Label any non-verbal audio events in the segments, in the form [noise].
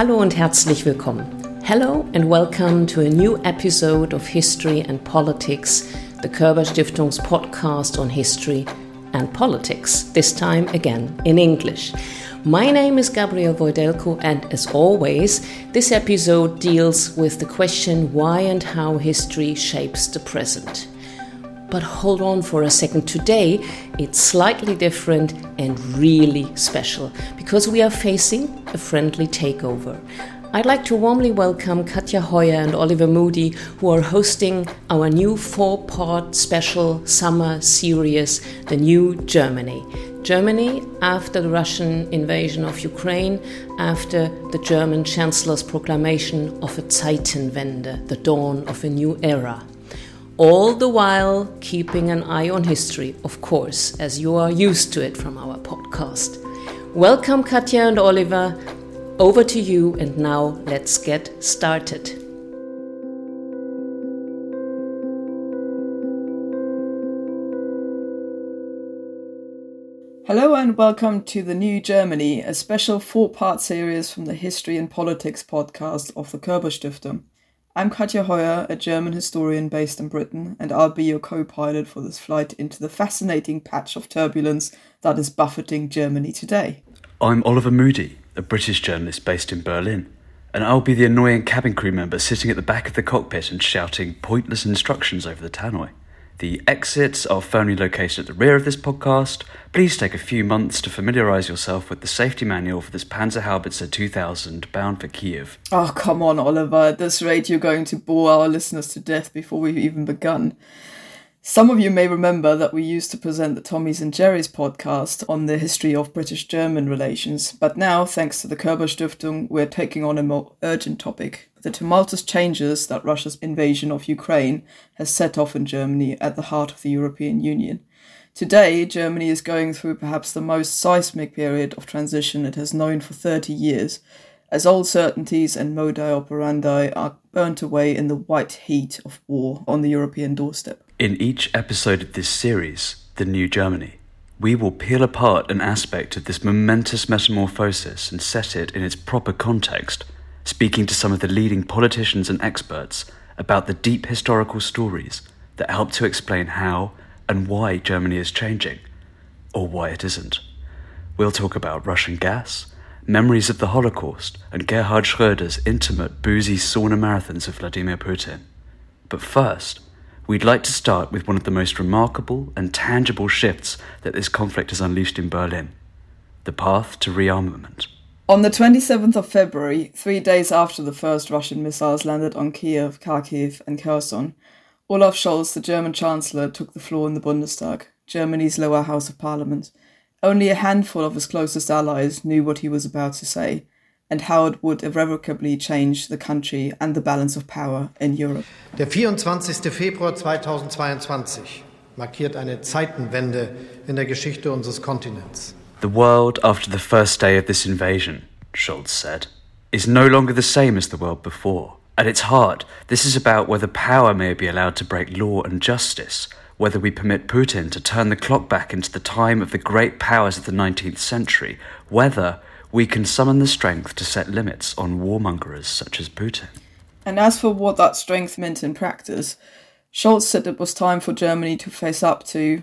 Hallo und herzlich willkommen. Hello and welcome to a new episode of History and Politics, the Körber Stiftung's podcast on history and politics, this time again in English. My name is Gabriel Voidelko, and as always, this episode deals with the question why and how history shapes the present. But hold on for a second. Today, it's slightly different and really special because we are facing a friendly takeover. I'd like to warmly welcome Katja Hoyer and Oliver Moody, who are hosting our new four part special summer series, The New Germany. Germany, after the Russian invasion of Ukraine, after the German Chancellor's proclamation of a Zeitenwende, the dawn of a new era. All the while keeping an eye on history, of course, as you are used to it from our podcast. Welcome, Katja and Oliver. Over to you, and now let's get started. Hello and welcome to The New Germany, a special four part series from the History and Politics podcast of the Körber Stiftung. I'm Katja Hoyer, a German historian based in Britain, and I'll be your co pilot for this flight into the fascinating patch of turbulence that is buffeting Germany today. I'm Oliver Moody, a British journalist based in Berlin, and I'll be the annoying cabin crew member sitting at the back of the cockpit and shouting pointless instructions over the tannoy. The exits are firmly located at the rear of this podcast. Please take a few months to familiarise yourself with the safety manual for this Panzer Panzerhaubitze 2000 bound for Kiev. Oh, come on, Oliver. At this rate, you're going to bore our listeners to death before we've even begun. Some of you may remember that we used to present the Tommies and Jerry's podcast on the history of British German relations, but now, thanks to the Körber Stiftung, we're taking on a more urgent topic the tumultuous changes that Russia's invasion of Ukraine has set off in Germany at the heart of the European Union. Today, Germany is going through perhaps the most seismic period of transition it has known for 30 years, as old certainties and modi operandi are burnt away in the white heat of war on the European doorstep. In each episode of this series, The New Germany, we will peel apart an aspect of this momentous metamorphosis and set it in its proper context, speaking to some of the leading politicians and experts about the deep historical stories that help to explain how and why Germany is changing, or why it isn't. We'll talk about Russian gas, memories of the Holocaust, and Gerhard Schröder's intimate boozy sauna marathons of Vladimir Putin. But first, we'd like to start with one of the most remarkable and tangible shifts that this conflict has unleashed in Berlin the path to rearmament. On the 27th of February, three days after the first Russian missiles landed on Kiev, Kharkiv, and Kherson, Olaf Scholz, the German Chancellor, took the floor in the Bundestag, Germany's lower house of parliament. Only a handful of his closest allies knew what he was about to say, and how it would irrevocably change the country and the balance of power in Europe. Der 24. Februar 2022 markiert eine Zeitenwende in der Geschichte unseres Kontinents. The world after the first day of this invasion, Scholz said, is no longer the same as the world before. At its heart, this is about whether power may be allowed to break law and justice, whether we permit Putin to turn the clock back into the time of the great powers of the 19th century, whether we can summon the strength to set limits on warmongers such as Putin. And as for what that strength meant in practice, Scholz said it was time for Germany to face up to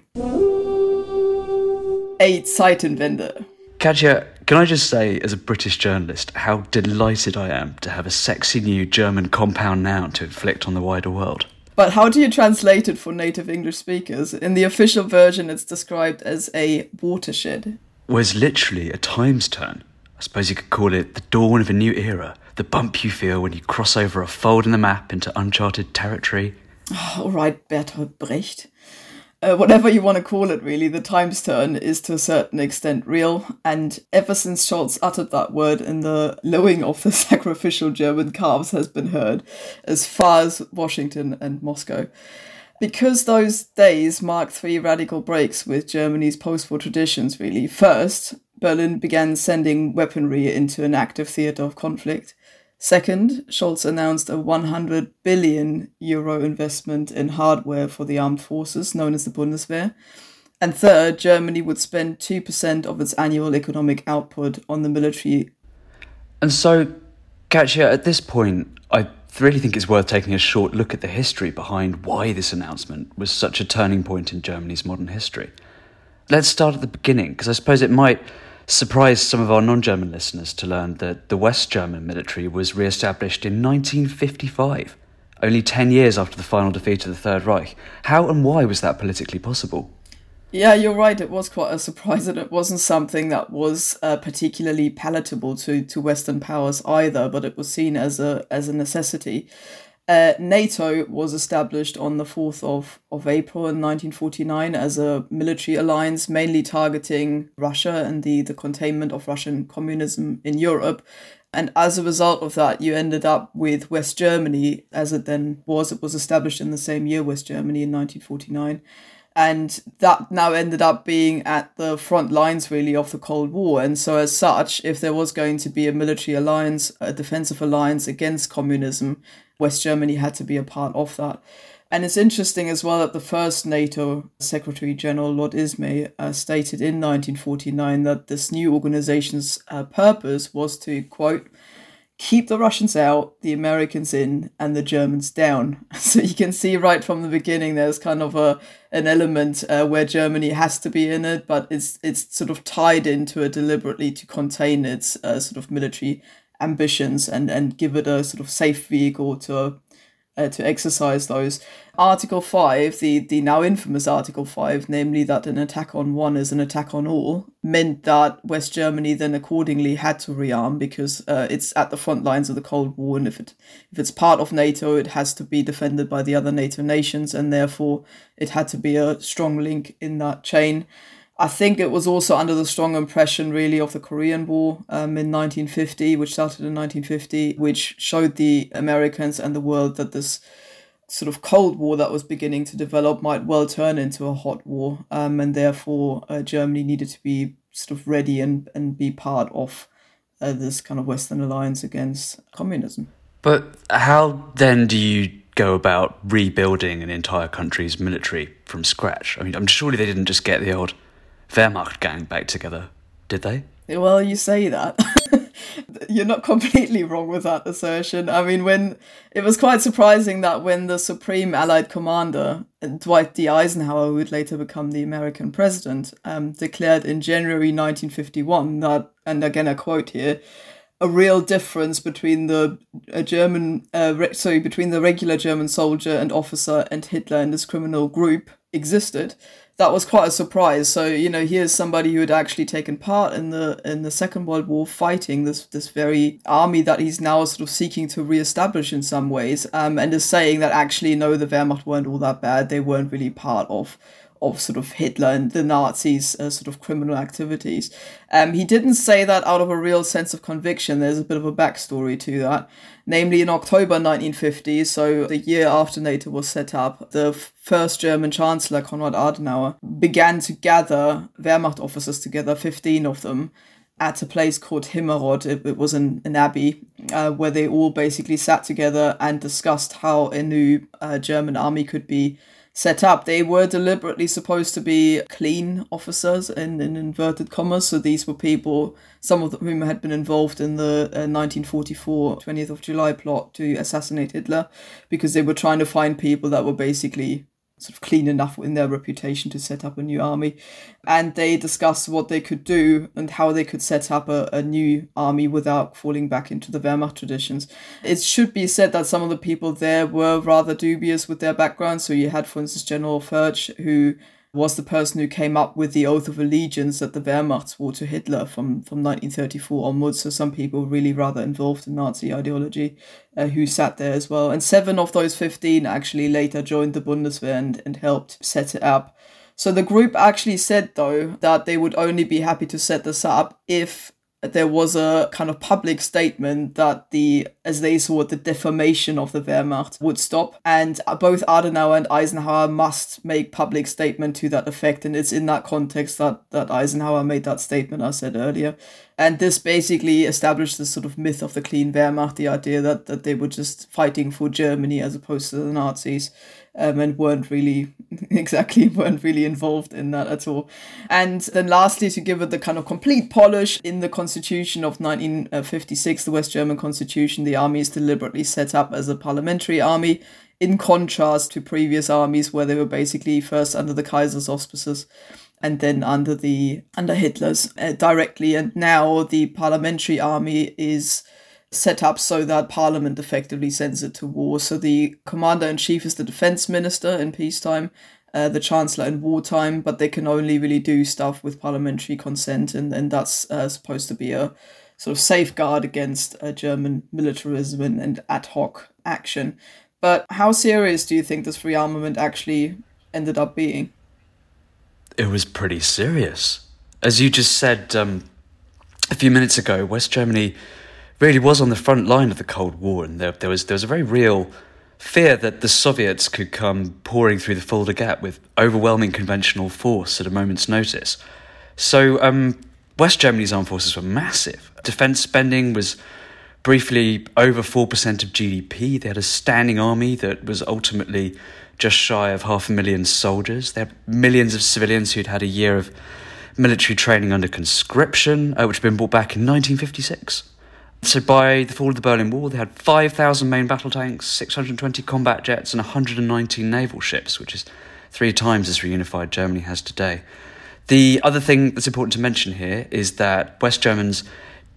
a Zeitenwende. Katja, can I just say, as a British journalist, how delighted I am to have a sexy new German compound noun to inflict on the wider world? But how do you translate it for native English speakers? In the official version, it's described as a watershed. Was literally a times turn. I suppose you could call it the dawn of a new era, the bump you feel when you cross over a fold in the map into uncharted territory. Oh, all right, Bertolt Brecht uh, whatever you want to call it, really, the times turn is to a certain extent real. And ever since Scholz uttered that word, and the lowing of the [laughs] sacrificial German calves has been heard as far as Washington and Moscow. Because those days mark three radical breaks with Germany's post war traditions, really. First, Berlin began sending weaponry into an active theatre of conflict. Second, Scholz announced a 100 billion euro investment in hardware for the armed forces, known as the Bundeswehr. And third, Germany would spend 2% of its annual economic output on the military. And so, Katja, at this point, I really think it's worth taking a short look at the history behind why this announcement was such a turning point in Germany's modern history. Let's start at the beginning, because I suppose it might surprise some of our non German listeners to learn that the West German military was re established in 1955, only 10 years after the final defeat of the Third Reich. How and why was that politically possible? Yeah, you're right. It was quite a surprise, and it wasn't something that was uh, particularly palatable to, to Western powers either. But it was seen as a as a necessity. Uh, NATO was established on the 4th of, of April in 1949 as a military alliance, mainly targeting Russia and the, the containment of Russian communism in Europe. And as a result of that, you ended up with West Germany, as it then was. It was established in the same year, West Germany in 1949 and that now ended up being at the front lines really of the Cold War. And so, as such, if there was going to be a military alliance, a defensive alliance against communism, West Germany had to be a part of that. And it's interesting as well that the first NATO Secretary General, Lord Ismay, uh, stated in 1949 that this new organization's uh, purpose was to, quote, keep the Russians out, the Americans in, and the Germans down. [laughs] So you can see right from the beginning there's kind of a an element uh, where Germany has to be in it, but it's it's sort of tied into it deliberately to contain its uh, sort of military ambitions and and give it a sort of safe vehicle to uh, to exercise those. Article 5, the, the now infamous Article 5, namely that an attack on one is an attack on all, meant that West Germany then accordingly had to rearm because uh, it's at the front lines of the Cold War, and if, it, if it's part of NATO, it has to be defended by the other NATO nations, and therefore it had to be a strong link in that chain. I think it was also under the strong impression, really, of the Korean War um, in 1950, which started in 1950, which showed the Americans and the world that this sort of Cold War that was beginning to develop might well turn into a hot war, um, and therefore uh, Germany needed to be sort of ready and, and be part of uh, this kind of Western alliance against communism. But how then do you go about rebuilding an entire country's military from scratch? I mean, I'm surely they didn't just get the old Wehrmacht gang back together, did they? Well, you say that. [laughs] You're not completely wrong with that assertion. I mean, when it was quite surprising that when the Supreme Allied Commander, Dwight D. Eisenhower, who would later become the American president, um, declared in January 1951 that, and again I quote here, a real difference between the a German, uh, re- sorry, between the regular German soldier and officer and Hitler and this criminal group existed, that was quite a surprise. So you know, here's somebody who had actually taken part in the in the Second World War, fighting this this very army that he's now sort of seeking to reestablish in some ways, um, and is saying that actually no, the Wehrmacht weren't all that bad. They weren't really part of of sort of Hitler and the Nazis' uh, sort of criminal activities. Um, he didn't say that out of a real sense of conviction. There's a bit of a backstory to that. Namely, in October 1950, so the year after NATO was set up, the first German Chancellor, Konrad Adenauer, began to gather Wehrmacht officers together, 15 of them, at a place called Himmerod. It, it was an, an abbey uh, where they all basically sat together and discussed how a new uh, German army could be set up. They were deliberately supposed to be clean officers in, in inverted commas. So these were people, some of whom had been involved in the uh, 1944 20th of July plot to assassinate Hitler, because they were trying to find people that were basically sort of clean enough in their reputation to set up a new army. And they discussed what they could do and how they could set up a, a new army without falling back into the Wehrmacht traditions. It should be said that some of the people there were rather dubious with their background. So you had, for instance, General Foertsch, who was the person who came up with the oath of allegiance that the Wehrmacht swore to Hitler from, from 1934 onwards. So some people really rather involved in Nazi ideology uh, who sat there as well. And seven of those 15 actually later joined the Bundeswehr and, and helped set it up. So the group actually said, though, that they would only be happy to set this up if there was a kind of public statement that the, as they saw it, the defamation of the Wehrmacht would stop. And both Adenauer and Eisenhower must make public statement to that effect. And it's in that context that, that Eisenhower made that statement I said earlier. And this basically established the sort of myth of the clean Wehrmacht, the idea that, that they were just fighting for Germany as opposed to the Nazis. Um, and weren't really [laughs] exactly weren't really involved in that at all. And then lastly, to give it the kind of complete polish in the Constitution of 1956, the West German Constitution, the army is deliberately set up as a parliamentary army in contrast to previous armies where they were basically first under the Kaiser's auspices and then under the under Hitler's uh, directly and now the parliamentary army is set up so that parliament effectively sends it to war so the commander in chief is the defense minister in peacetime uh, the chancellor in wartime but they can only really do stuff with parliamentary consent and, and that's uh, supposed to be a sort of safeguard against uh, german militarism and, and ad hoc action but how serious do you think this rearmament actually ended up being? It was pretty serious. As you just said um, a few minutes ago, West Germany really was on the front line of the Cold War, and there, there was there was a very real fear that the Soviets could come pouring through the Fulda Gap with overwhelming conventional force at a moment's notice. So um, West Germany's armed forces were massive. Defense spending was briefly over 4% of GDP. They had a standing army that was ultimately just shy of half a million soldiers. They had millions of civilians who'd had a year of military training under conscription, uh, which had been brought back in 1956. So by the fall of the Berlin Wall, they had 5,000 main battle tanks, 620 combat jets, and 119 naval ships, which is three times as reunified Germany has today. The other thing that's important to mention here is that West Germans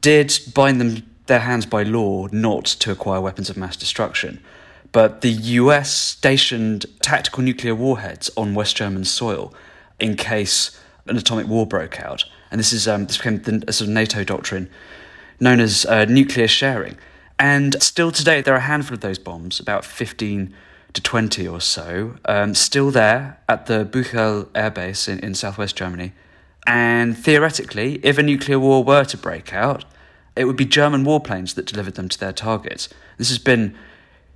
did bind them their hands by law not to acquire weapons of mass destruction. But the US stationed tactical nuclear warheads on West German soil in case an atomic war broke out. And this is um, this became the, a sort of NATO doctrine known as uh, nuclear sharing. And still today, there are a handful of those bombs, about 15 to 20 or so, um, still there at the Büchel Air Base in, in southwest Germany. And theoretically, if a nuclear war were to break out, it would be German warplanes that delivered them to their targets. This has been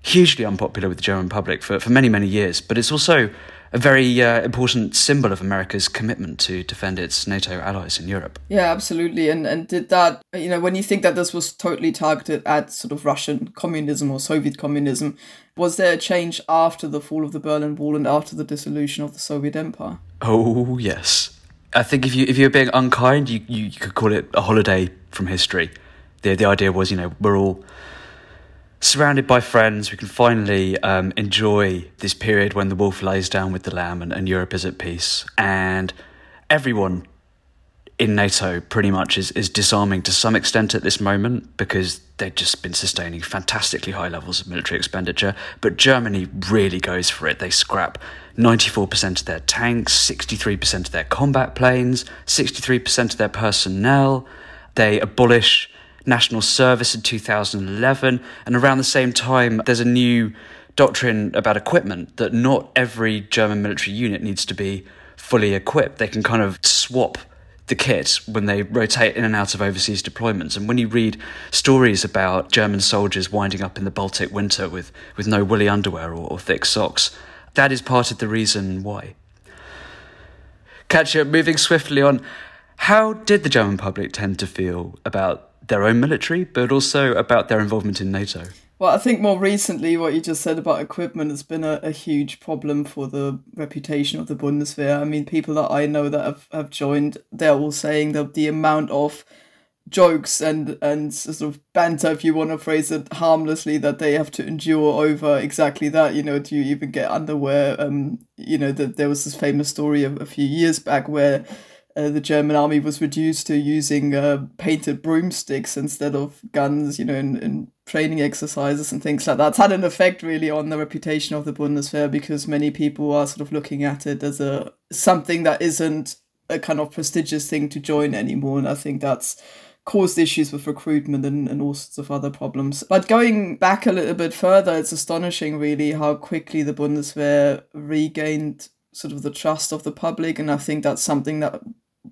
hugely unpopular with the German public for, for many, many years, but it's also a very uh, important symbol of America's commitment to defend its NATO allies in Europe. Yeah, absolutely. And and did that, you know, when you think that this was totally targeted at sort of Russian communism or Soviet communism, was there a change after the fall of the Berlin Wall and after the dissolution of the Soviet Empire? Oh yes, I think if you if you're being unkind, you, you, you could call it a holiday from history the the idea was, you know, we're all surrounded by friends. We can finally um, enjoy this period when the wolf lays down with the lamb and, and Europe is at peace. And everyone in NATO pretty much is, is disarming to some extent at this moment because they've just been sustaining fantastically high levels of military expenditure. But Germany really goes for it. They scrap 94% of their tanks, 63% of their combat planes, 63% of their personnel. They abolish national service in 2011. And around the same time, there's a new doctrine about equipment that not every German military unit needs to be fully equipped. They can kind of swap the kit when they rotate in and out of overseas deployments. And when you read stories about German soldiers winding up in the Baltic winter with, with no woolly underwear or, or thick socks, that is part of the reason why. Catch Katja, moving swiftly on, how did the German public tend to feel about their own military, but also about their involvement in NATO. Well, I think more recently, what you just said about equipment has been a, a huge problem for the reputation of the Bundeswehr. I mean, people that I know that have, have joined, they're all saying that the amount of jokes and and sort of banter, if you want to phrase it harmlessly, that they have to endure over exactly that. You know, do you even get underwear? Um, you know, that there was this famous story a few years back where uh, the German army was reduced to using uh, painted broomsticks instead of guns, you know, in, in training exercises and things like that. It's had an effect really on the reputation of the Bundeswehr because many people are sort of looking at it as a something that isn't a kind of prestigious thing to join anymore. And I think that's caused issues with recruitment and, and all sorts of other problems. But going back a little bit further, it's astonishing really how quickly the Bundeswehr regained sort of the trust of the public. And I think that's something that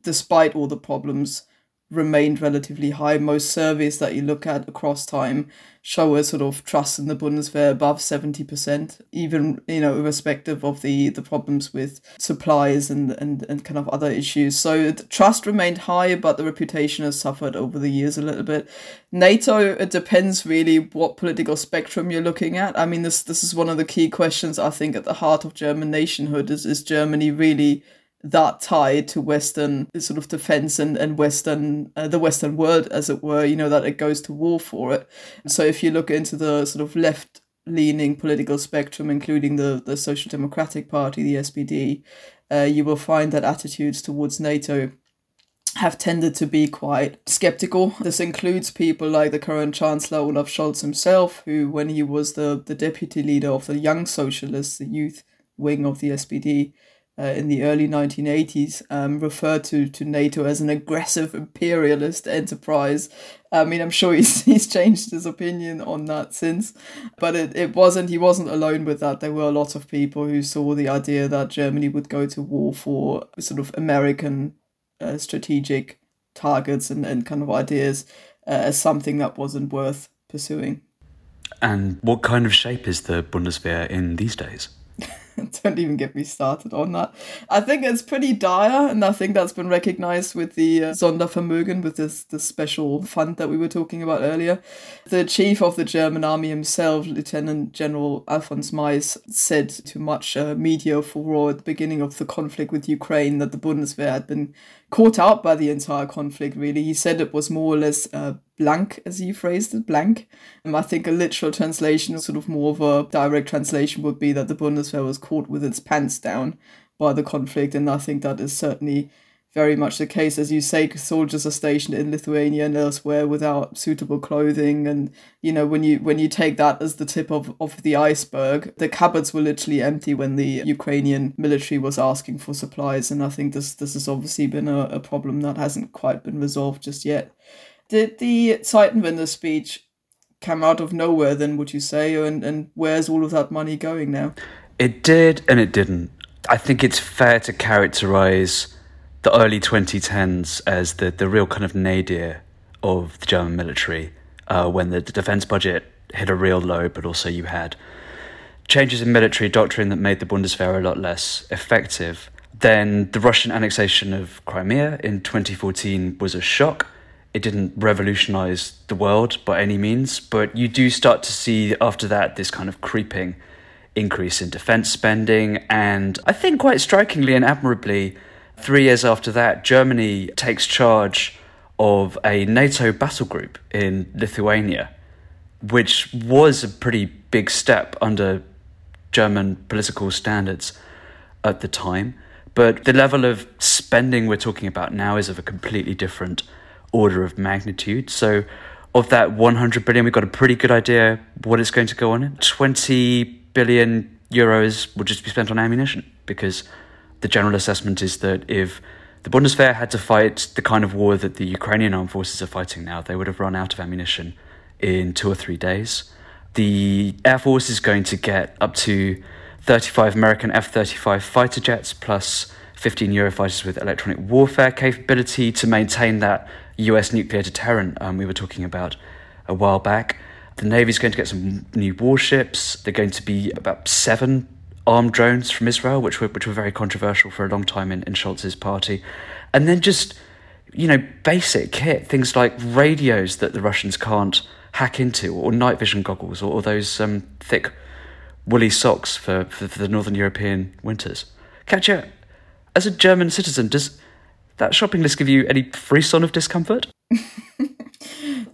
despite all the problems, remained relatively high. Most surveys that you look at across time show a sort of trust in the Bundeswehr above 70%, even, you know, irrespective of the, the problems with supplies and, and, and kind of other issues. So trust remained high, but the reputation has suffered over the years a little bit. NATO, it depends really what political spectrum you're looking at. I mean, this, this is one of the key questions, I think, at the heart of German nationhood is, is Germany really that tied to Western sort of defense and, and Western, uh, the Western world, as it were, you know, that it goes to war for it. So if you look into the sort of left leaning political spectrum, including the, the Social Democratic Party, the SPD, uh, you will find that attitudes towards NATO have tended to be quite skeptical. This includes people like the current Chancellor Olaf Scholz himself, who, when he was the, the deputy leader of the Young Socialists, the youth wing of the SPD, uh, in the early 1980s um, referred to, to NATO as an aggressive imperialist enterprise. I mean, I'm sure [laughs] he's, he's changed his opinion on that since, but it, it wasn't, he wasn't alone with that. There were a lot of people who saw the idea that Germany would go to war for sort of American uh, strategic targets and, and kind of ideas uh, as something that wasn't worth pursuing. And what kind of shape is the Bundeswehr in these days? [laughs] [laughs] don't even get me started on that. I think it's pretty dire, and I think that's been recognized with the uh, Sondervermögen, with this, this special fund that we were talking about earlier. The chief of the German army himself, Lieutenant General Alfons Mais, said to much uh, media furore at the beginning of the conflict with Ukraine that the Bundeswehr had been caught out by the entire conflict, really. He said it was more or less uh, blank, as he phrased it, blank. And I think a literal translation, sort of more of a direct translation, would be that the Bundeswehr was caught with its pants down by the conflict. And I think that is certainly very much the case. As you say, soldiers are stationed in Lithuania and elsewhere without suitable clothing. And, you know, when you when you take that as the tip of, of the iceberg, the cupboards were literally empty when the Ukrainian military was asking for supplies. And I think this this has obviously been a, a problem that hasn't quite been resolved just yet. Did the Zeitenwende speech come out of nowhere then, would you say? And, and where's all of that money going now? It did and it didn't. I think it's fair to characterize the early 2010s as the, the real kind of nadir of the German military uh, when the, defense budget hit a real low, but also you had changes in military doctrine that made the Bundeswehr a lot less effective. Then the Russian annexation of Crimea in 2014 was a shock. It didn't revolutionize the world by any means, but you do start to see after that this kind of creeping increase in defense spending. And I think quite strikingly and admirably, Three years after that, Germany takes charge of a NATO battle group in Lithuania, which was a pretty big step under German political standards at the time. But the level of spending we're talking about now is of a completely different order of magnitude. So, of that 100 billion, we've got a pretty good idea what it's going to go on. in. 20 billion euros would just be spent on ammunition because the general assessment is that if the Bundeswehr had to fight the kind of war that the Ukrainian armed forces are fighting now, they would have run out of ammunition in two or three days. The Air Force is going to get up to 35 American F 35 fighter jets plus 15 Eurofighters with electronic warfare capability to maintain that US nuclear deterrent um, we were talking about a while back. The Navy is going to get some new warships. They're going to be about seven armed drones from Israel, which were which were very controversial for a long time in, in Scholz's party, and then just you know basic kit things like radios that the Russians can't hack into, or night vision goggles, or, or those um, thick woolly socks for, for, for the northern European winters. Katja, as a German citizen, does that shopping list give you any frisson of discomfort? [laughs]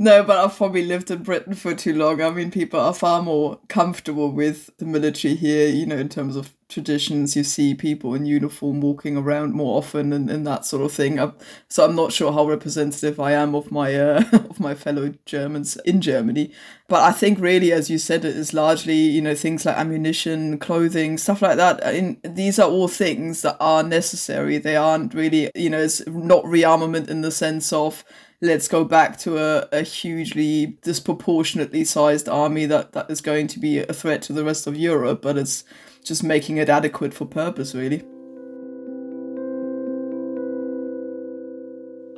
No, but I've probably lived in Britain for too long. I mean, people are far more comfortable with the military here, you know, in terms of traditions. You see people in uniform walking around more often and, and that sort of thing. I'm, so I'm not sure how representative I am of my uh, [laughs] of my fellow Germans in Germany. But I think really, as you said, it is largely, you know, things like ammunition, clothing, stuff like that. In, these are all things that are necessary. They aren't really, you know, it's not rearmament in the sense of let's go back to a, a hugely disproportionately sized army that, that is going to be a threat to the rest of Europe, but it's just making it adequate for purpose, really.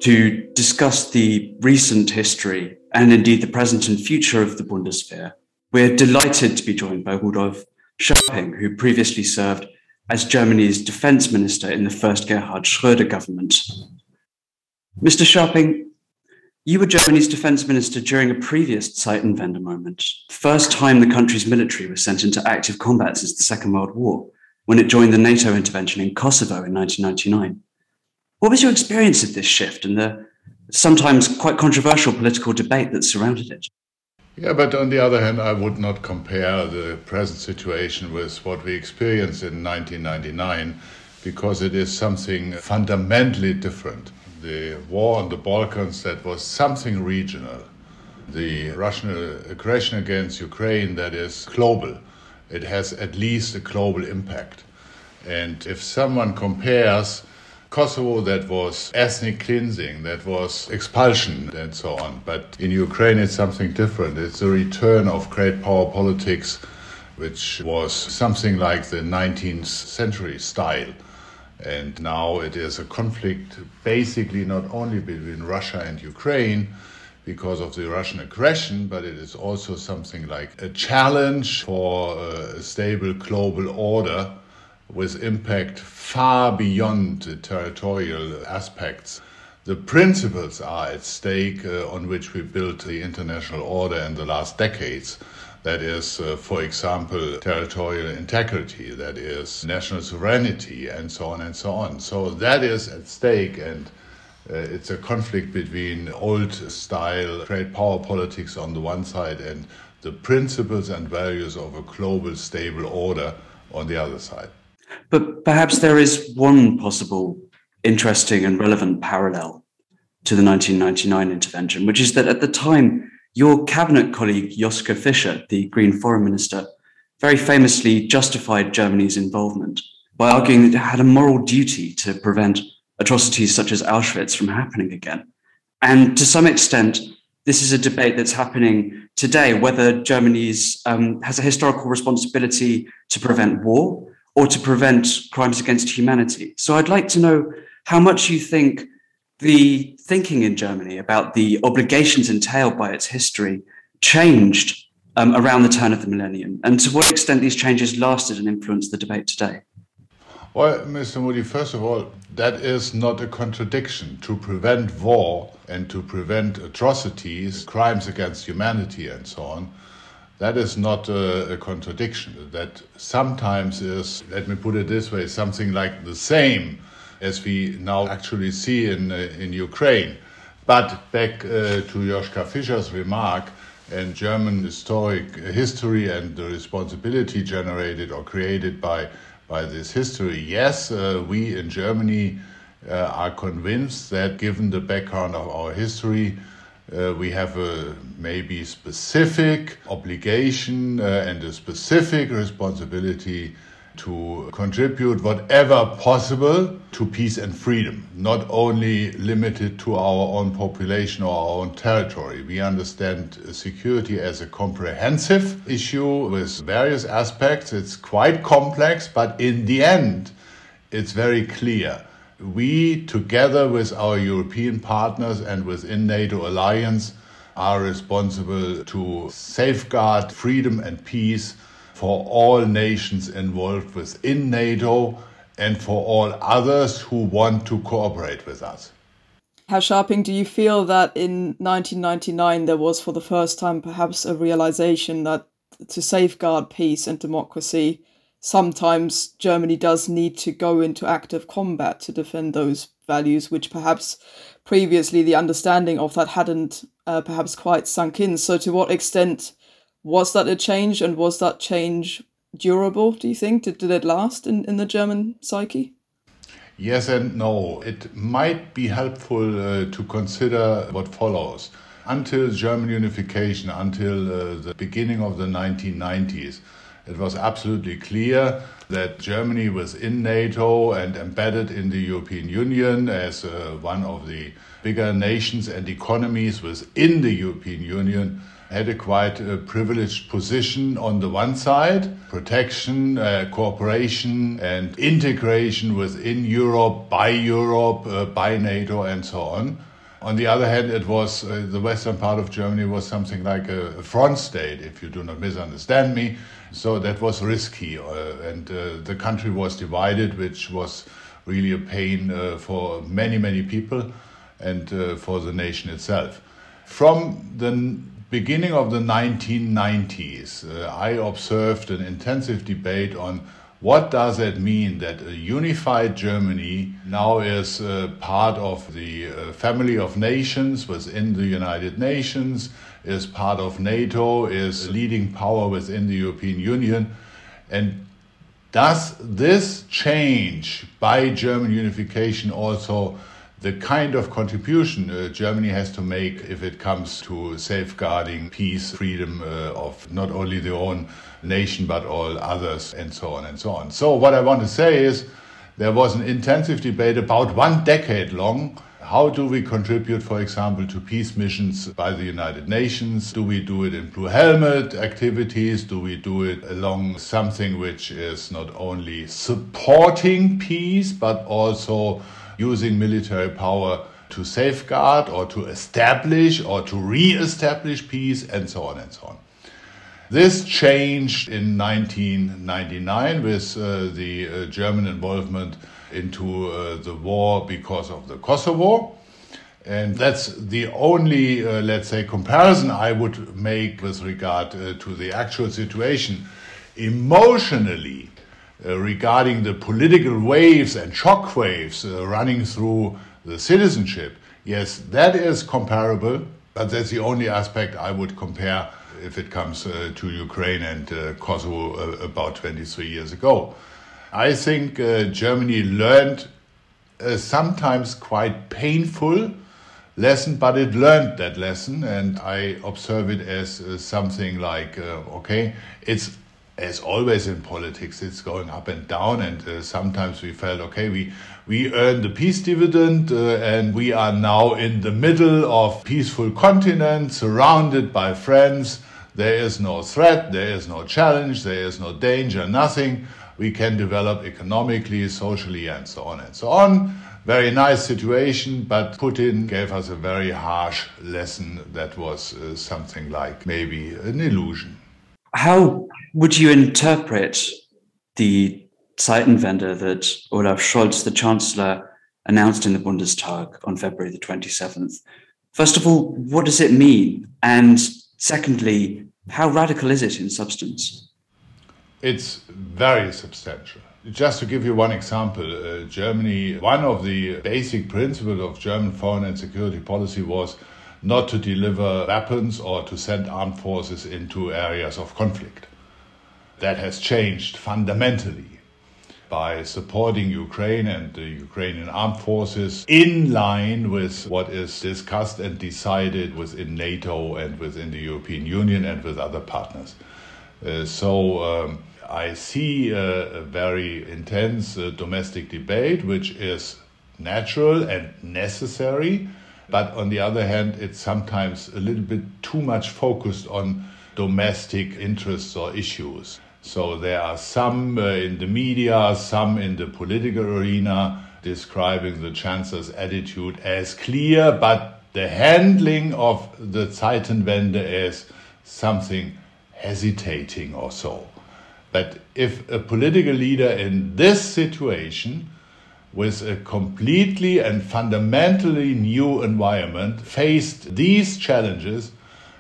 to discuss the recent history and indeed the present and future of the Bundeswehr. We're delighted to be joined by Rudolf Scharping, who previously served as Germany's defense minister in the first Gerhard Schröder government. Mr. Scharping, you were Germany's defense minister during a previous Zeitenwende moment, first time the country's military was sent into active combat since the Second World War, when it joined the NATO intervention in Kosovo in 1999. What was your experience of this shift and the sometimes quite controversial political debate that surrounded it? Yeah, but on the other hand, I would not compare the present situation with what we experienced in 1999 because it is something fundamentally different the war on the Balkans that was something regional. The Russian aggression against Ukraine that is global. It has at least a global impact. And if someone compares Kosovo, that was ethnic cleansing, that was expulsion, and so on. But in Ukraine, it's something different. It's a return of great power politics, which was something like the 19th century style. And now it is a conflict basically not only between Russia and Ukraine because of the Russian aggression, but it is also something like a challenge for a stable global order with impact far beyond the territorial aspects. The principles are at stake uh, on which we built the international order in the last decades. That is, uh, for example, territorial integrity, that is, national sovereignty, and so on and so on. So that is at stake, and uh, it's a conflict between old style great power politics on the one side and the principles and values of a global stable order on the other side. But perhaps there is one possible interesting and relevant parallel to the 1999 intervention, which is that at the time, your cabinet colleague, Joschka Fischer, the Green Foreign Minister, very famously justified Germany's involvement by arguing that it had a moral duty to prevent atrocities such as Auschwitz from happening again. And to some extent, this is a debate that's happening today whether Germany um, has a historical responsibility to prevent war or to prevent crimes against humanity. So I'd like to know how much you think the thinking in Germany about the obligations entailed by its history changed um, around the turn of the millennium, and to what extent these changes lasted and influenced the debate today. Well, Mr. Moody, first of all, that is not a contradiction. To prevent war and to prevent atrocities, crimes against humanity, and so on, that is not a, a, contradiction. That sometimes is, let me put it this way, something like the same as we now actually see in, uh, in Ukraine. But back uh, to Joschka Fischer's remark, and German historic history and the responsibility generated or created by, by this history, yes, uh, we in Germany uh, are convinced that given the background of our history, uh, we have a maybe specific obligation uh, and a specific responsibility to contribute whatever possible to peace and freedom, not only limited to our own population or our own territory. We understand security as a comprehensive issue with various aspects. It's quite complex, but in the end, it's very clear. We, together with our European partners and within NATO alliance, are responsible to safeguard freedom and peace for all nations involved within NATO and for all others who want to cooperate with us. Herr Scharping, do you feel that in 1999 there was for the first time perhaps a realization that to safeguard peace and democracy, sometimes Germany does need to go into active combat to defend those values, which perhaps previously the understanding of that hadn't uh, perhaps quite sunk in. So, to what extent was that a change and was that change durable do you think? Did, did it last in, in the german psyche? Yes and no. It might be helpful uh, to consider what follows. Until german unification until uh, the beginning of the 1990s it was absolutely clear that Germany was in NATO and embedded in the European Union as uh, one of the bigger nations and economies within the European Union had a quite uh, privileged position on the one side, protection, uh, cooperation, and integration within Europe, by Europe, uh, by NATO, and so on. On the other hand, it was uh, the western part of Germany was something like a, a, front state, if you do not misunderstand me. So that was risky, uh, and uh, the country was divided, which was really a pain for many, many people and for the nation itself. From the beginning of the 1990s, uh, I observed an intensive debate on what does it mean that a unified Germany now is uh, part of the uh, family of nations within the United Nations, is part of NATO, is leading power within the European Union? And does this change by German unification also the kind of contribution uh, Germany has to make if it comes to safeguarding peace, freedom uh, of not only their own nation but all others, and so on and so on. So, what I want to say is there was an intensive debate about one decade long. How do we contribute, for example, to peace missions by the United Nations? Do we do it in blue helmet activities? Do we do it along something which is not only supporting peace but also using military power to safeguard or to establish or to re establish peace and so on and so on? This changed in 1999 with uh, the uh, German involvement into uh, the war because of the Kosovo. And that's the only, uh, let's say, comparison I would make with regard uh, to the actual situation. Emotionally, regarding the political waves and shock waves running through the citizenship, yes, that is comparable, but that's the only aspect I would compare if it comes uh, to Ukraine and uh, Kosovo uh, about 23 years ago. I think uh, Germany learned a sometimes quite painful lesson, but it learned that lesson, and I observe it as uh, something like uh, okay, it's as always in politics, it's going up and down, and sometimes we felt okay, we we earned the peace dividend, and we are now in the middle of peaceful continent, surrounded by friends there is no threat, there is no challenge, there is no danger, nothing. We can develop economically, socially, and so on and so on. Very nice situation, but Putin gave us a very harsh lesson that was uh, something like maybe an illusion. How would you interpret the Zeitenwende that Olaf Scholz, the Chancellor, announced in the Bundestag on February the 27th? First of all, what does it mean? And Secondly, how radical is it in substance? It's very substantial. Just to give you one example, uh, Germany, one of the basic principles of German foreign and security policy was not to deliver weapons or to send armed forces into areas of conflict. That has changed fundamentally by supporting Ukraine and the Ukrainian armed forces in line with what is discussed and decided within NATO and within the European Union and with other partners. Uh, so um, I see a, a very intense uh, domestic debate, which is natural and necessary. But on the other hand, it's sometimes a little bit too much focused on domestic interests or issues. So there are some uh, in the media, some in the political arena describing the Chancellor's attitude as clear, but the handling of the Zeitenwende as something hesitating or so. But if a political leader in this situation, with a completely and fundamentally new environment, faced these challenges,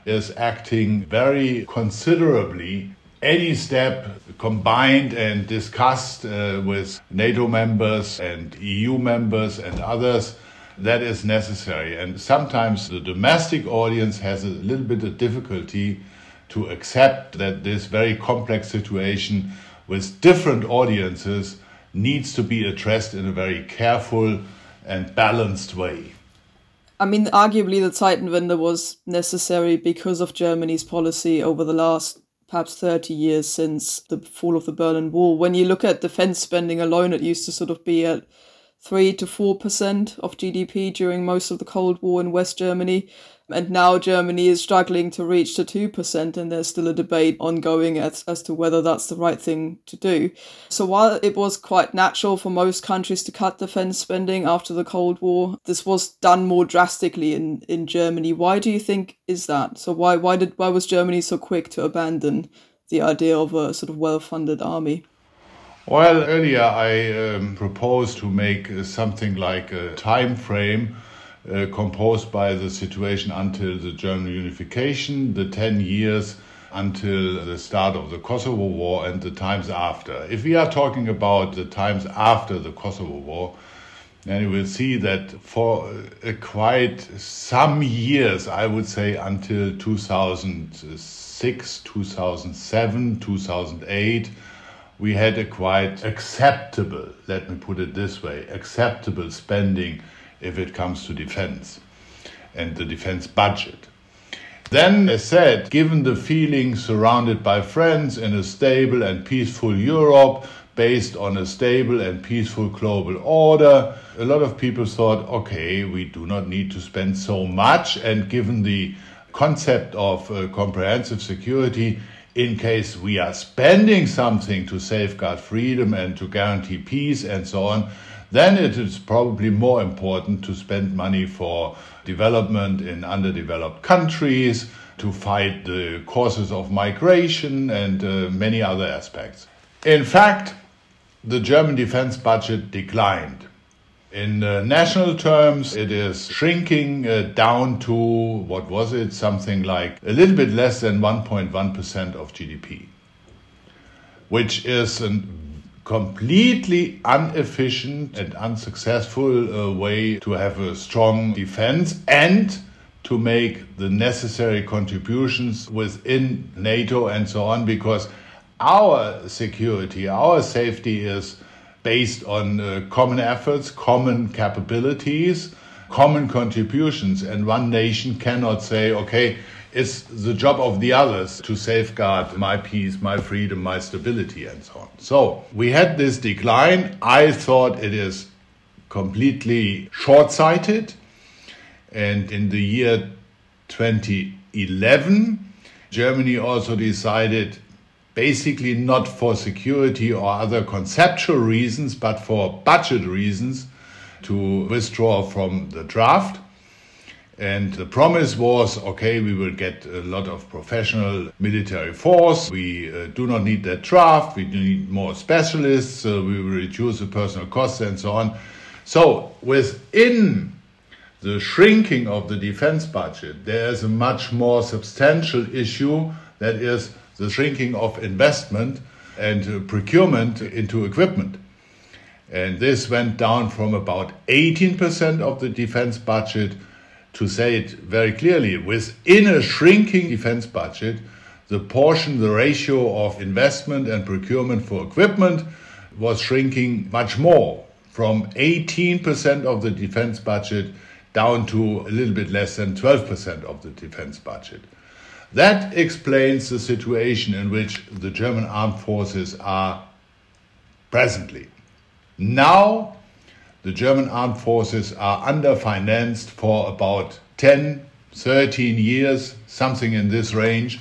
is acting very considerably any step combined and discussed uh, with NATO members and EU members and others that is necessary. And sometimes the domestic audience has a little bit of difficulty to accept that this very complex situation with different audiences needs to be addressed in a very careful and balanced way. I mean, arguably, the Zeitenwende was necessary because of Germany's policy over the last perhaps 30 years since the fall of the Berlin Wall. When you look at defense spending alone, it used to sort of be at 3 to 4% of GDP during most of the Cold War in West Germany. And now Germany is struggling to reach the 2%, and there's still a debate ongoing as, as to whether that's the right thing to do. So while it was quite natural for most countries to cut defense spending after the Cold War, this was done more drastically in, in Germany. Why do you think is that? So why why did why was Germany so quick to abandon the idea of a sort of well-funded army? Well, earlier I um, proposed to make uh, something like a time frame uh, composed by the situation until the German unification, the 10 years until the start of the Kosovo War, and the times after. If we are talking about the times after the Kosovo War, then you will see that for uh, quite some years, I would say until 2006, 2007, 2008, we had a quite acceptable, let me put it this way, acceptable spending if it comes to defense and the defense budget. Then, as said, given the feeling surrounded by friends in a stable and peaceful Europe, based on a stable and peaceful global order, a lot of people thought, okay, we do not need to spend so much. And given the concept of uh, comprehensive security, in case we are spending something to safeguard freedom and to guarantee peace and so on, then it is probably more important to spend money for development in underdeveloped countries, to fight the causes of migration, and uh, many other aspects. In fact, the German defense budget declined. In uh, national terms, it is shrinking uh, down to, what was it, something like a little bit less than 1.1% of GDP, which is a completely inefficient and unsuccessful uh, way to have a strong defense and to make the necessary contributions within NATO and so on, because our security, our safety is based on uh, common efforts, common capabilities, common contributions. And one nation cannot say, okay, it's the job of the others to safeguard my peace, my freedom, my stability, and so on. So we had this decline. I thought it is completely short sighted. And in the year 2011, Germany also decided basically not for security or other conceptual reasons, but for budget reasons to withdraw from the draft. And the promise was okay, we will get a lot of professional military force. We uh, do not need that draft. We need more specialists. Uh, we will reduce the personal costs and so on. So, within the shrinking of the defense budget, there is a much more substantial issue that is the shrinking of investment and uh, procurement into equipment. And this went down from about 18% of the defense budget to say it very clearly within a shrinking defense budget, the portion, the ratio of investment and procurement for equipment was shrinking much more from 18% of the defense budget down to a little bit less than 12% of the defense budget. That explains the situation in which the German armed forces are presently. Now, the German armed forces are underfinanced for about 10, 13 years, something in this range.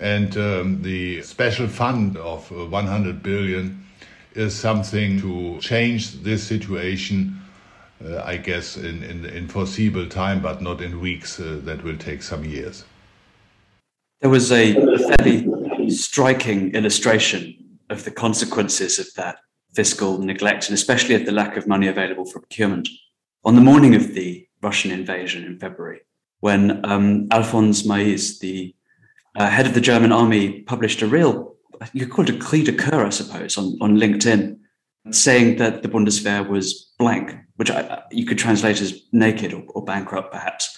And um, the special fund of 100 billion is something to change this situation, uh, I guess, in, in, in, foreseeable time, but not in weeks. Uh, that will take some years. There was a, fairly striking illustration of the consequences of that fiscal neglect, and especially of the lack of money available for procurement. On the morning of the Russian invasion in February, when um, Alfons Mais, the uh, head of the German army, published a real, you call it a cri de coeur, I suppose, on, on LinkedIn, saying that the Bundeswehr was blank, which I, you could translate as naked or, or bankrupt, perhaps,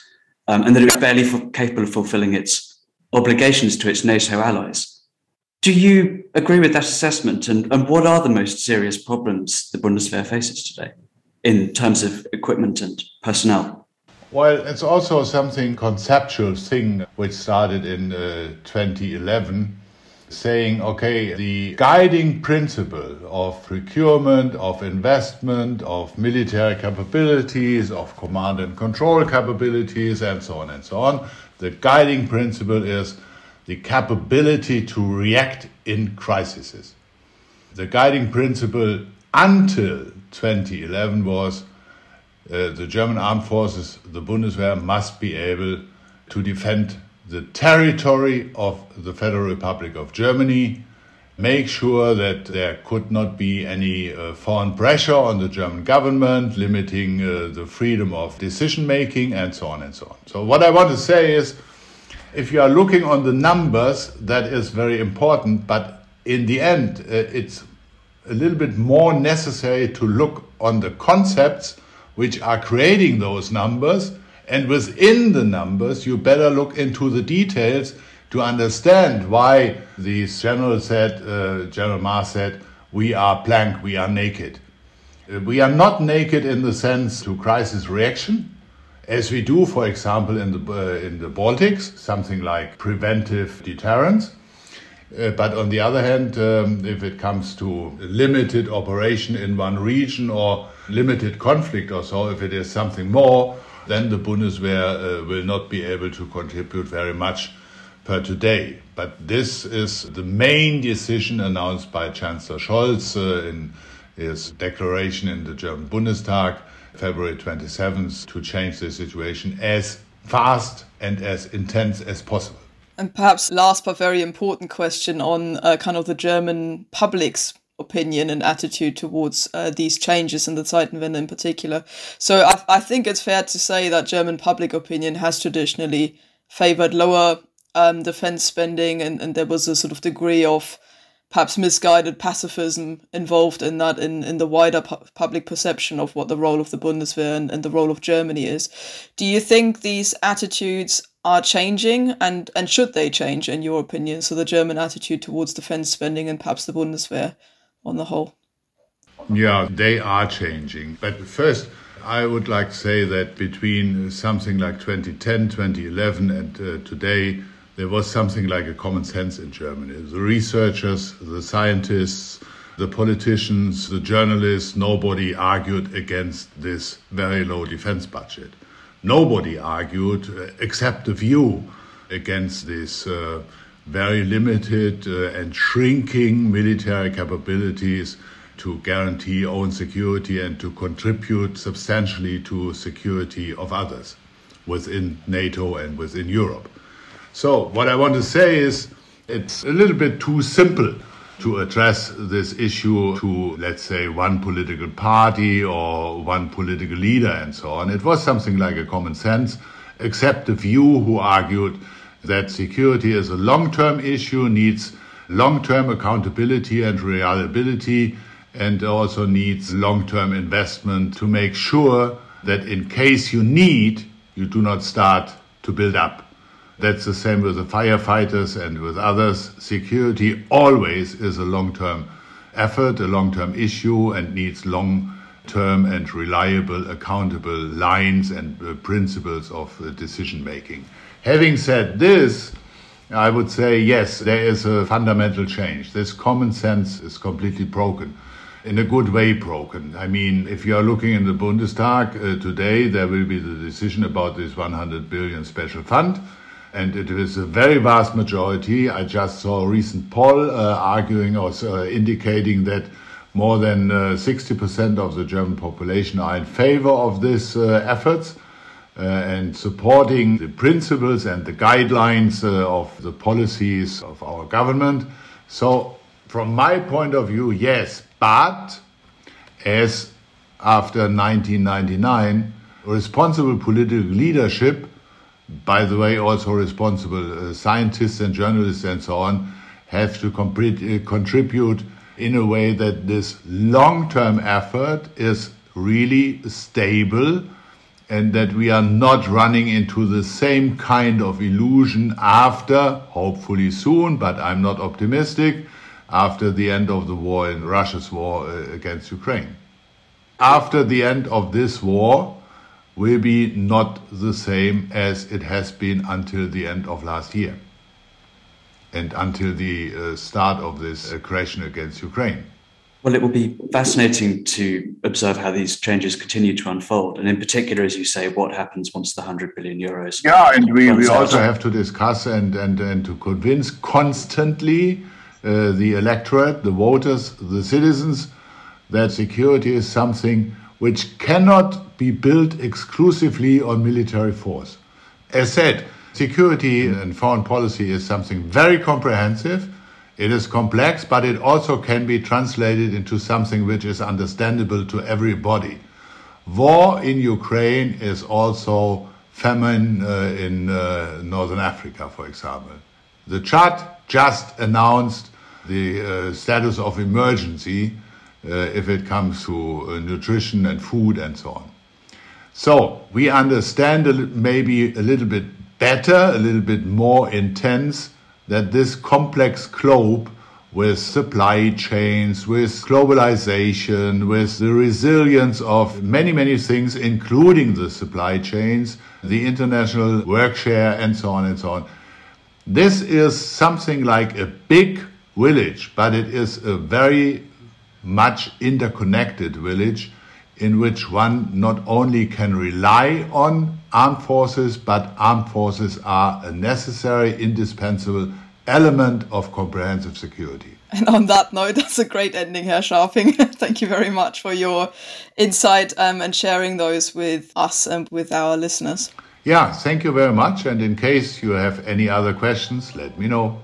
um, and that it was barely for, capable of fulfilling its obligations to its NATO allies. Do you agree with that assessment? And, and what are the most serious problems the Bundeswehr faces today in terms of equipment and personnel? Well, it's also something conceptual thing which started in uh, 2011 saying, okay, the guiding principle of procurement, of investment, of military capabilities, of command and control capabilities, and so on and so on, the guiding principle is the capability to react in crises. The guiding principle until 2011 was uh, the German armed forces, the Bundeswehr, must be able to defend the territory of the Federal Republic of Germany, make sure that there could not be any uh, foreign pressure on the German government, limiting uh, the freedom of decision making, and so on and so on. So, what I want to say is if you are looking on the numbers, that is very important, but in the end, uh, it's a little bit more necessary to look on the concepts which are creating those numbers. And within the numbers, you better look into the details to understand why the general said, uh, General Mais said, we are blank, we are naked. Uh, we are not naked in the sense to crisis reaction, as we do, for example, in the, uh, in the Baltics, something like preventive deterrence. Uh, but on the other hand, um, if it comes to limited operation in one region or limited conflict or so, if it is something more, then the Bundeswehr uh, will not be able to contribute very much per today. But this is the main decision announced by Chancellor Scholz uh, in his declaration in the German Bundestag, February 27th, to change the situation as fast and as intense as possible. And perhaps last but very important question on uh, kind of the German public's opinion and attitude towards uh, these changes in the Zeitenwende in particular. So I, I, think it's fair to say that German public opinion has traditionally favored lower um, defense spending, and, and there was a sort of degree of perhaps misguided pacifism involved in that in, in the wider pu- public perception of what the role of the Bundeswehr and, and the role of Germany is. Do you think these attitudes are changing and, and should they change in your opinion? So the German attitude towards defense spending and perhaps the Bundeswehr on the whole? Yeah, they are changing. But first, I would like to say that between something like 2010, 2011, and uh, today, there was something like a common sense in Germany. The researchers, the scientists, the politicians, the journalists, nobody argued against this very low defense budget. Nobody argued, uh, except the view, against this. Uh, very limited uh, and shrinking military capabilities to guarantee own security and to contribute substantially to security of others within NATO and within Europe. So, what I want to say is it's a little bit too simple to address this issue to, let's say, one political party or one political leader and so on. It was something like a common sense, except the few who argued that security is a long term issue, needs long term accountability and reliability, and also needs long term investment to make sure that in case you need, you do not start to build up. That's the same with the firefighters and with others. Security always is a long term effort, a long term issue, and needs long term and reliable, accountable lines and uh, principles of uh, decision making. Having said this, I would say yes, there is a fundamental change. This common sense is completely broken, in a good way broken. I mean, if you are looking in the Bundestag uh, today, there will be the decision about this 100 billion special fund, and it is a very vast majority. I just saw a recent poll uh, arguing or uh, indicating that more than 60% uh, of the German population are in favor of these uh, efforts uh, and supporting the principles and the guidelines of the policies of our government. So, from my point of view, yes, but as after 1999, responsible political leadership, by the way, also responsible uh, scientists and journalists and so on, have to uh, contribute in a way that this long term effort is really stable and that we are not running into the same kind of illusion after, hopefully soon, but I'm not optimistic, after the end of the war in Russia's war uh, against Ukraine. After the end of this war will be not the same as it has been until the end of last year. and until the uh, start of this aggression against Ukraine. Well, it will be fascinating to observe how these changes continue to unfold. And in particular, as you say, what happens once the 100 billion euros. Yeah, and we, we also have to discuss and, and, and to convince constantly uh, the electorate, the voters, the citizens that security is something which cannot be built exclusively on military force. As said, security and foreign policy is something very comprehensive it is complex, but it also can be translated into something which is understandable to everybody. War in Ukraine is also famine uh, in uh, Northern Africa, for example. The Chad just announced the uh, status of emergency if it comes to uh, nutrition and food and so on. So we understand maybe a little bit better, a little bit more intense that this complex globe with supply chains, with globalization, with the resilience of many, many things, including the supply chains, the international work share, and so on and so on. This is something like a big village, but it is a very much interconnected village in which one not only can rely on armed forces, but armed forces are a necessary, indispensable element of comprehensive security. And on that note, [laughs] that's a great ending, Herr Scharping. [laughs] Thank you very much for your insight um, and sharing those with us and with our listeners. Yeah, thank you very much. And in case you have any other questions, let me know.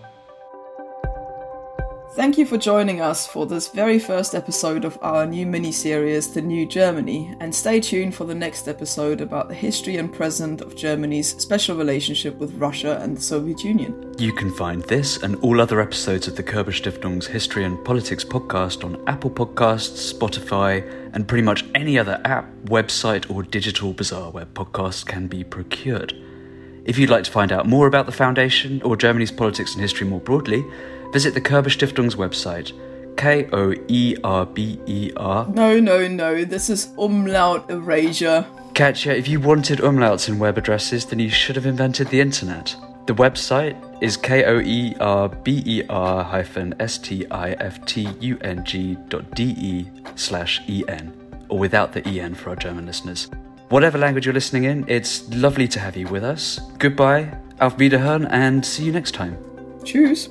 Thank you for joining us for this very first episode of our new mini series, The New Germany, and stay tuned for the next episode about the history and present of Germany's special relationship with Russia and the Soviet Union. You can find this and all other episodes of the Körber Stiftung's History and Politics podcast on Apple Podcasts, Spotify, and pretty much any other app, website, or digital bazaar where podcasts can be procured. If you'd like to find out more about the Foundation or Germany's politics and history more broadly, visit the Körber Stiftung's website, K O E R B E R. No, no, no, this is umlaut erasure. Katja, if you wanted umlauts in web addresses, then you should have invented the internet. The website is K O E R B E R hyphen S T I F T U N G dot D E slash E N, or without the E N for our German listeners. Whatever language you're listening in, it's lovely to have you with us. Goodbye, auf Wiederhören, and see you next time. Tschüss.